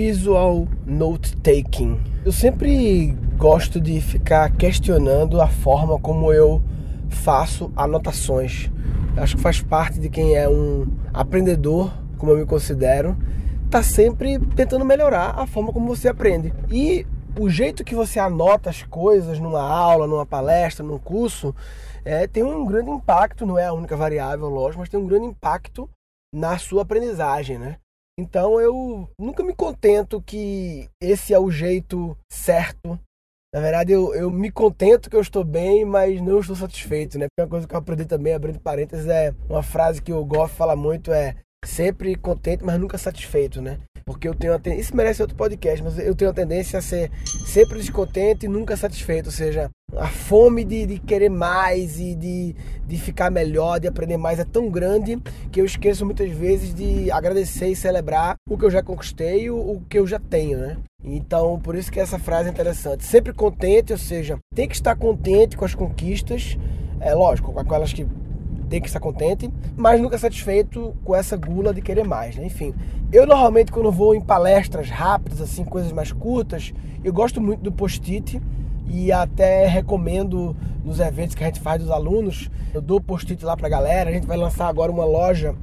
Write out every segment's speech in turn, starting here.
Visual Note Taking. Eu sempre gosto de ficar questionando a forma como eu faço anotações. Acho que faz parte de quem é um aprendedor, como eu me considero, tá sempre tentando melhorar a forma como você aprende. E o jeito que você anota as coisas numa aula, numa palestra, num curso, é, tem um grande impacto, não é a única variável, lógico, mas tem um grande impacto na sua aprendizagem, né? Então eu nunca me contento que esse é o jeito certo. Na verdade, eu, eu me contento que eu estou bem, mas não estou satisfeito, né? Uma coisa que eu aprendi também, abrindo parênteses, é uma frase que o Goff fala muito, é sempre contente, mas nunca satisfeito, né? Porque eu tenho ten... Isso merece outro podcast, mas eu tenho a tendência a ser sempre descontente e nunca satisfeito. Ou seja, a fome de, de querer mais e de, de ficar melhor, de aprender mais é tão grande que eu esqueço muitas vezes de agradecer e celebrar o que eu já conquistei o, o que eu já tenho, né? Então, por isso que essa frase é interessante. Sempre contente, ou seja, tem que estar contente com as conquistas. É lógico, com aquelas que tem que estar contente, mas nunca satisfeito com essa gula de querer mais, né? Enfim, eu normalmente quando vou em palestras rápidas, assim, coisas mais curtas, eu gosto muito do post-it e até recomendo nos eventos que a gente faz dos alunos, eu dou post-it lá pra galera, a gente vai lançar agora uma loja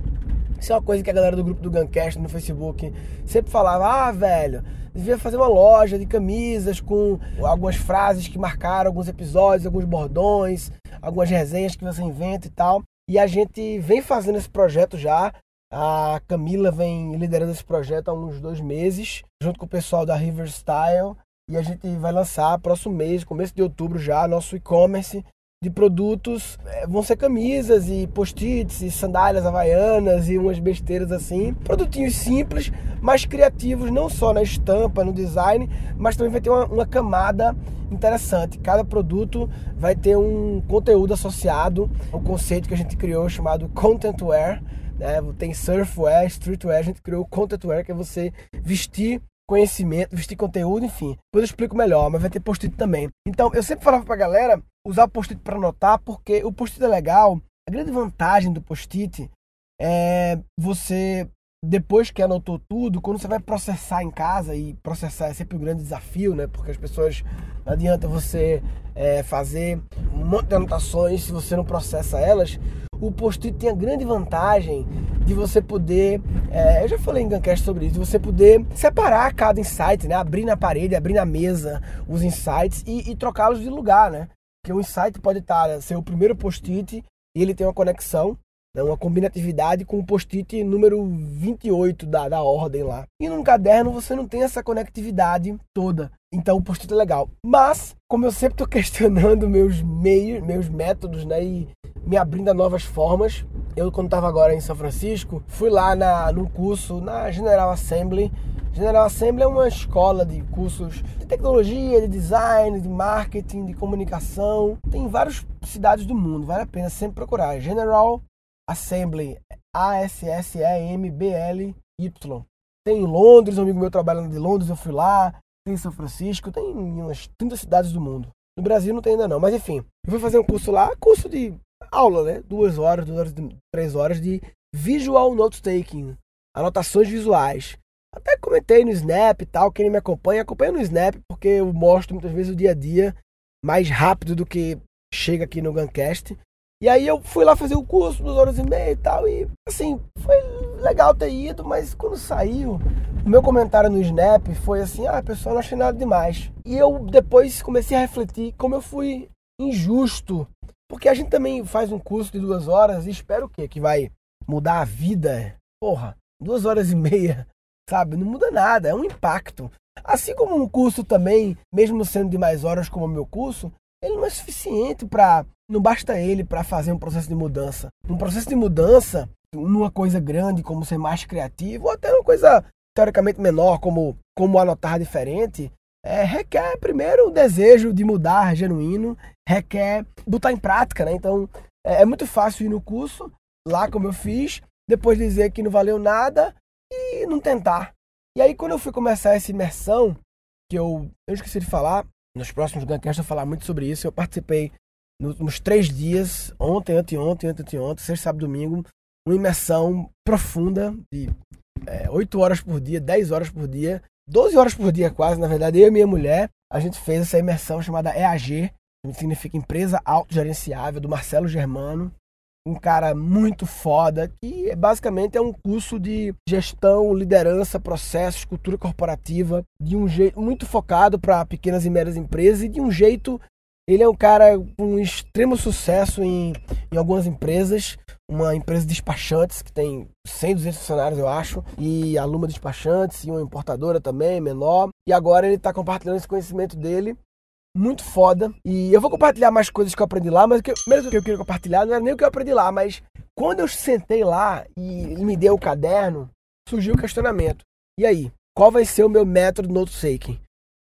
isso é uma coisa que a galera do grupo do Guncast no Facebook sempre falava: ah, velho, devia fazer uma loja de camisas com algumas frases que marcaram alguns episódios, alguns bordões, algumas resenhas que você inventa e tal. E a gente vem fazendo esse projeto já. A Camila vem liderando esse projeto há uns dois meses, junto com o pessoal da River Style. E a gente vai lançar próximo mês, começo de outubro já, nosso e-commerce de produtos. É, vão ser camisas e post-its e sandálias havaianas e umas besteiras assim. Produtinhos simples, mas criativos, não só na estampa, no design, mas também vai ter uma, uma camada interessante. Cada produto vai ter um conteúdo associado ao conceito que a gente criou chamado Content Wear. Né? Tem surfwear, streetwear, a gente criou Content Wear, que é você vestir conhecimento, vestir conteúdo, enfim. Depois eu explico melhor, mas vai ter post-it também. Então, eu sempre falava pra galera usar o post-it para anotar, porque o post-it é legal. A grande vantagem do post-it é você, depois que anotou tudo, quando você vai processar em casa, e processar é sempre um grande desafio, né? Porque as pessoas, não adianta você é, fazer um monte de anotações se você não processa elas. O post-it tem a grande vantagem de você poder, é, eu já falei em Guncast sobre isso, de você poder separar cada insight, né? Abrir na parede, abrir na mesa os insights e, e trocá-los de lugar, né? Que o insight pode estar ser o primeiro post-it e ele tem uma conexão, né, uma combinatividade com o post-it número 28 da, da ordem lá. E num caderno você não tem essa conectividade toda. Então o post-it é legal. Mas, como eu sempre estou questionando meus meios, meus métodos, né? E me abrindo a novas formas, eu quando estava agora em São Francisco, fui lá na, num curso na General Assembly General Assembly é uma escola de cursos de tecnologia, de design, de marketing, de comunicação. Tem em várias cidades do mundo, vale a pena sempre procurar. General Assembly, A-S-S-E-M-B-L-Y. Tem em Londres, um amigo meu trabalhando de Londres, eu fui lá. Tem em São Francisco, tem em umas 30 cidades do mundo. No Brasil não tem ainda não, mas enfim. Eu fui fazer um curso lá, curso de aula, né? Duas horas, duas horas, três horas de Visual Note Taking. Anotações visuais. Até comentei no Snap e tal, quem me acompanha, acompanha no Snap, porque eu mostro muitas vezes o dia a dia mais rápido do que chega aqui no Guncast. E aí eu fui lá fazer o curso, duas horas e meia e tal, e assim, foi legal ter ido, mas quando saiu, o meu comentário no Snap foi assim, ah, pessoal, não achei nada demais. E eu depois comecei a refletir como eu fui injusto, porque a gente também faz um curso de duas horas e espera o quê? Que vai mudar a vida? Porra, duas horas e meia sabe? Não muda nada, é um impacto. Assim como um curso também, mesmo sendo de mais horas como o meu curso, ele não é suficiente para, não basta ele para fazer um processo de mudança. Um processo de mudança, numa coisa grande como ser mais criativo, ou até uma coisa teoricamente menor como como anotar diferente, é, requer primeiro o desejo de mudar genuíno, requer botar em prática, né? Então é, é muito fácil ir no curso, lá como eu fiz, depois dizer que não valeu nada não tentar. E aí, quando eu fui começar essa imersão, que eu, eu esqueci de falar, nos próximos Guncasts eu vou falar muito sobre isso, eu participei nos, nos três dias, ontem, anteontem, anteontem, sexta, sábado domingo, uma imersão profunda de é, 8 horas por dia, 10 horas por dia, 12 horas por dia quase, na verdade, eu e minha mulher, a gente fez essa imersão chamada EAG, que significa Empresa Autogerenciável, do Marcelo Germano um cara muito foda, que basicamente é um curso de gestão, liderança, processos, cultura corporativa, de um jeito muito focado para pequenas e médias empresas e de um jeito. Ele é um cara com extremo sucesso em, em algumas empresas, uma empresa de despachantes que tem 100, 200 funcionários, eu acho, e a Luma Despachantes, e uma importadora também, menor. E agora ele está compartilhando esse conhecimento dele muito foda. E eu vou compartilhar mais coisas que eu aprendi lá, mas o que, primeiro que eu queria compartilhar não era nem o que eu aprendi lá, mas quando eu sentei lá e ele me deu o caderno, surgiu o questionamento. E aí, qual vai ser o meu método note-taking?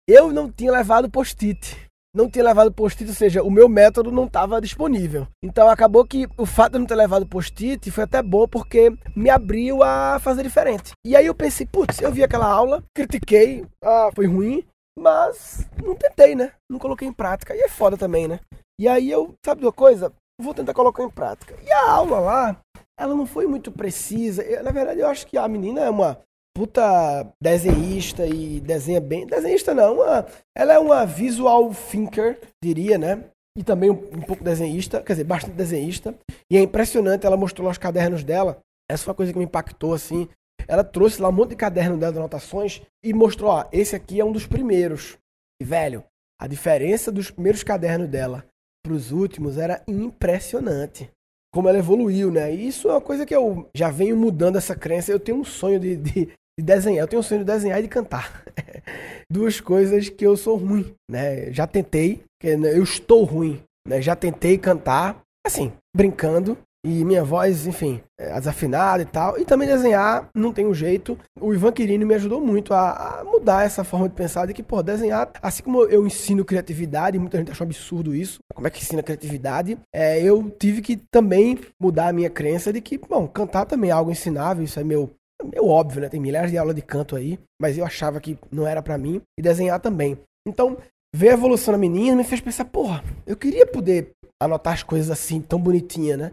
Eu não tinha levado post-it. Não tinha levado post-it, ou seja, o meu método não estava disponível. Então acabou que o fato de eu não ter levado post-it foi até bom porque me abriu a fazer diferente. E aí eu pensei, putz, eu vi aquela aula, critiquei, ah, foi ruim, mas não tentei, né? Não coloquei em prática. E é foda também, né? E aí eu, sabe de uma coisa? Vou tentar colocar em prática. E a aula lá, ela não foi muito precisa. Eu, na verdade, eu acho que a menina é uma puta desenhista e desenha bem. Desenhista não, uma, ela é uma visual thinker, diria, né? E também um, um pouco desenhista, quer dizer, bastante desenhista. E é impressionante, ela mostrou lá os cadernos dela. Essa foi uma coisa que me impactou, assim. Ela trouxe lá um monte de caderno dela de anotações e mostrou, ó, esse aqui é um dos primeiros. E, velho, a diferença dos primeiros cadernos dela para os últimos era impressionante. Como ela evoluiu, né? E isso é uma coisa que eu já venho mudando essa crença. Eu tenho um sonho de, de, de desenhar. Eu tenho um sonho de desenhar e de cantar. Duas coisas que eu sou ruim, né? Já tentei, eu estou ruim, né? Já tentei cantar, assim, brincando, e minha voz, enfim, é desafinada e tal. E também desenhar não tem um jeito. O Ivan Quirino me ajudou muito a, a, mudar essa forma de pensar de que, pô, desenhar, assim como eu ensino criatividade, muita gente achou absurdo isso, como é que ensina criatividade, é, eu tive que também mudar a minha crença de que, bom, cantar também é algo ensinável, isso é meu, meu óbvio, né? Tem milhares de aulas de canto aí, mas eu achava que não era para mim, e desenhar também. Então, ver a evolução da menina me fez pensar, porra, eu queria poder anotar as coisas assim, tão bonitinha, né?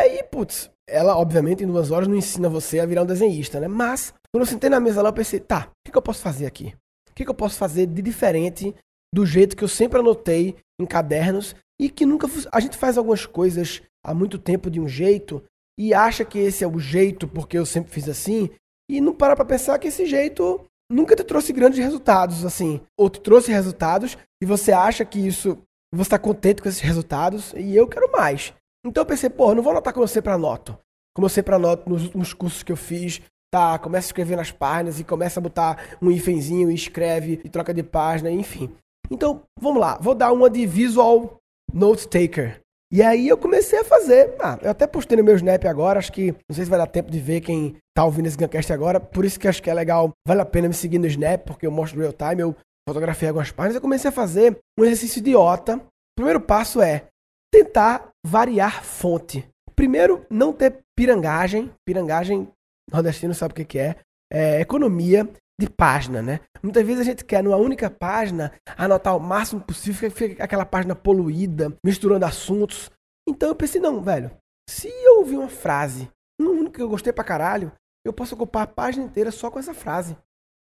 Aí, putz, ela, obviamente, em duas horas não ensina você a virar um desenhista, né? Mas, quando eu sentei na mesa lá, eu pensei, tá, o que, que eu posso fazer aqui? O que, que eu posso fazer de diferente do jeito que eu sempre anotei em cadernos e que nunca. A gente faz algumas coisas há muito tempo de um jeito e acha que esse é o jeito porque eu sempre fiz assim e não para pra pensar que esse jeito nunca te trouxe grandes resultados, assim. Ou te trouxe resultados e você acha que isso. Você está contente com esses resultados e eu quero mais. Então eu pensei, pô, não vou anotar como eu sempre anoto. Como eu sempre anoto nos últimos cursos que eu fiz, tá? Começa a escrever nas páginas e começa a botar um hífenzinho e escreve e troca de página, enfim. Então, vamos lá, vou dar uma de Visual Note Taker. E aí eu comecei a fazer. Ah, eu até postei no meu Snap agora, acho que não sei se vai dar tempo de ver quem tá ouvindo esse Guncast agora, por isso que acho que é legal, vale a pena me seguir no Snap, porque eu mostro real time, eu fotografei algumas páginas, eu comecei a fazer um exercício idiota. O primeiro passo é tentar variar fonte. Primeiro, não ter pirangagem. Pirangagem, nordestino sabe o que, é. É economia de página, né? Muitas vezes a gente quer, numa única página, anotar o máximo possível, fica aquela página poluída, misturando assuntos. Então eu pensei, não, velho, se eu ouvir uma frase, uma única que eu gostei pra caralho, eu posso ocupar a página inteira só com essa frase.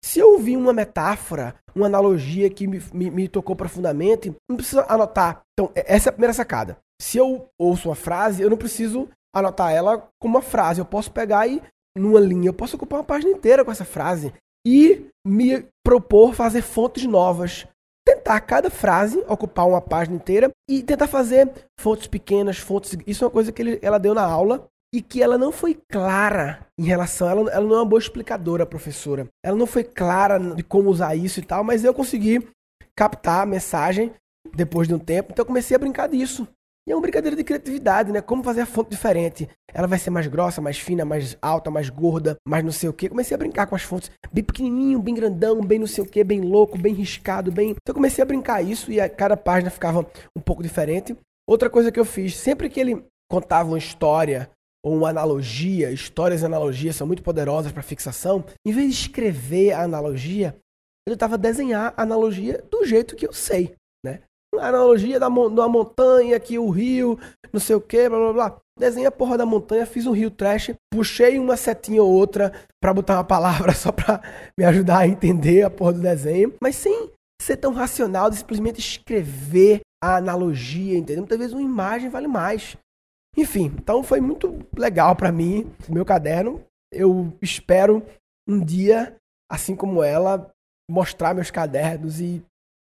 Se eu ouvir uma metáfora, uma analogia que me, me, me tocou profundamente, não preciso anotar. Então, essa é a primeira sacada. Se eu ouço uma frase, eu não preciso anotar ela como uma frase. Eu posso pegar e, numa linha, eu posso ocupar uma página inteira com essa frase e me propor fazer fontes novas. Tentar cada frase ocupar uma página inteira e tentar fazer fontes pequenas, fontes. Isso é uma coisa que ele, ela deu na aula e que ela não foi clara em relação. Ela, ela não é uma boa explicadora, professora. Ela não foi clara de como usar isso e tal, mas eu consegui captar a mensagem depois de um tempo, então eu comecei a brincar disso. E é uma brincadeira de criatividade, né? Como fazer a fonte diferente. Ela vai ser mais grossa, mais fina, mais alta, mais gorda, mais não sei o que. Comecei a brincar com as fontes. Bem pequenininho, bem grandão, bem não sei o que, bem louco, bem riscado, bem... Então eu comecei a brincar isso e a cada página ficava um pouco diferente. Outra coisa que eu fiz, sempre que ele contava uma história ou uma analogia, histórias e analogias são muito poderosas para fixação, em vez de escrever a analogia, eu tentava desenhar a analogia do jeito que eu sei, né? A analogia da, uma montanha, que o rio, não sei o que, blá blá blá. desenhei a porra da montanha, fiz um rio trash, puxei uma setinha ou outra para botar uma palavra só pra me ajudar a entender a porra do desenho, mas sem ser tão racional de simplesmente escrever a analogia, entendeu? Muitas vezes uma imagem vale mais. Enfim, então foi muito legal para mim, meu caderno. Eu espero um dia, assim como ela, mostrar meus cadernos e,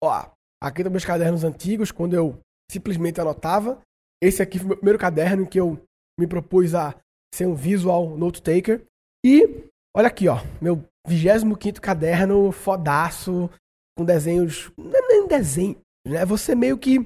ó, aqui estão meus cadernos antigos, quando eu simplesmente anotava. Esse aqui foi o meu primeiro caderno em que eu me propus a ser um visual note taker. E olha aqui, ó, meu 25 caderno fodaço, com desenhos, não é nem desenho, né? Você meio que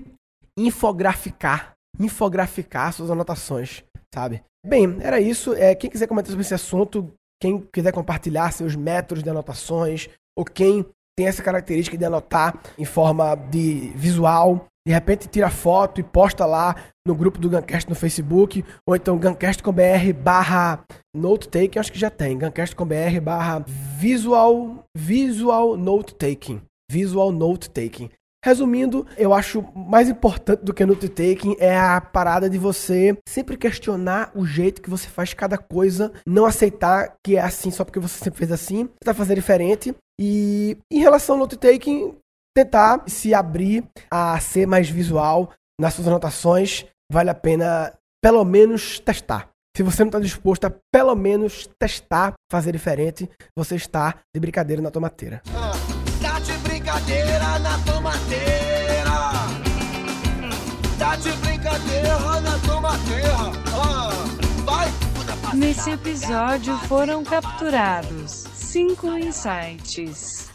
infograficar infograficar suas anotações, sabe? Bem, era isso. É, quem quiser comentar sobre esse assunto, quem quiser compartilhar seus métodos de anotações, ou quem tem essa característica de anotar em forma de visual, de repente tira foto e posta lá no grupo do Guncast no Facebook, ou então guncast.com.br barra note taking, acho que já tem, guncast.com.br barra visual, visual note taking, visual note taking. Resumindo, eu acho mais importante do que note taking é a parada de você sempre questionar o jeito que você faz cada coisa, não aceitar que é assim só porque você sempre fez assim, tentar fazer diferente. E em relação ao taking, tentar se abrir a ser mais visual nas suas anotações, vale a pena pelo menos testar. Se você não está disposto a pelo menos testar, fazer diferente, você está de brincadeira na tomateira. Brincadeira na tomateira. Tá de brincadeira na tomateira. Ah, vai. Nesse episódio foram capturados cinco insights.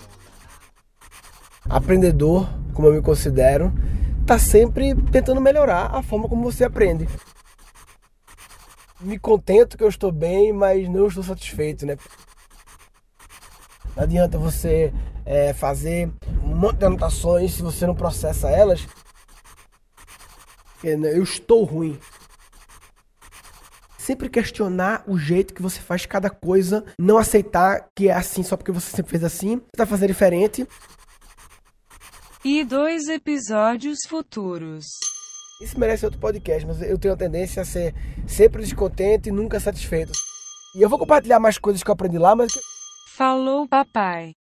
Aprendedor, como eu me considero, tá sempre tentando melhorar a forma como você aprende. Me contento que eu estou bem, mas não estou satisfeito, né? Não adianta você é, fazer monte de anotações se você não processa elas. Né, eu estou ruim. Sempre questionar o jeito que você faz cada coisa, não aceitar que é assim só porque você sempre fez assim, tentar fazer diferente. E dois episódios futuros. Isso merece outro podcast, mas eu tenho a tendência a ser sempre descontente e nunca satisfeito. E eu vou compartilhar mais coisas que eu aprendi lá, mas Falou, papai.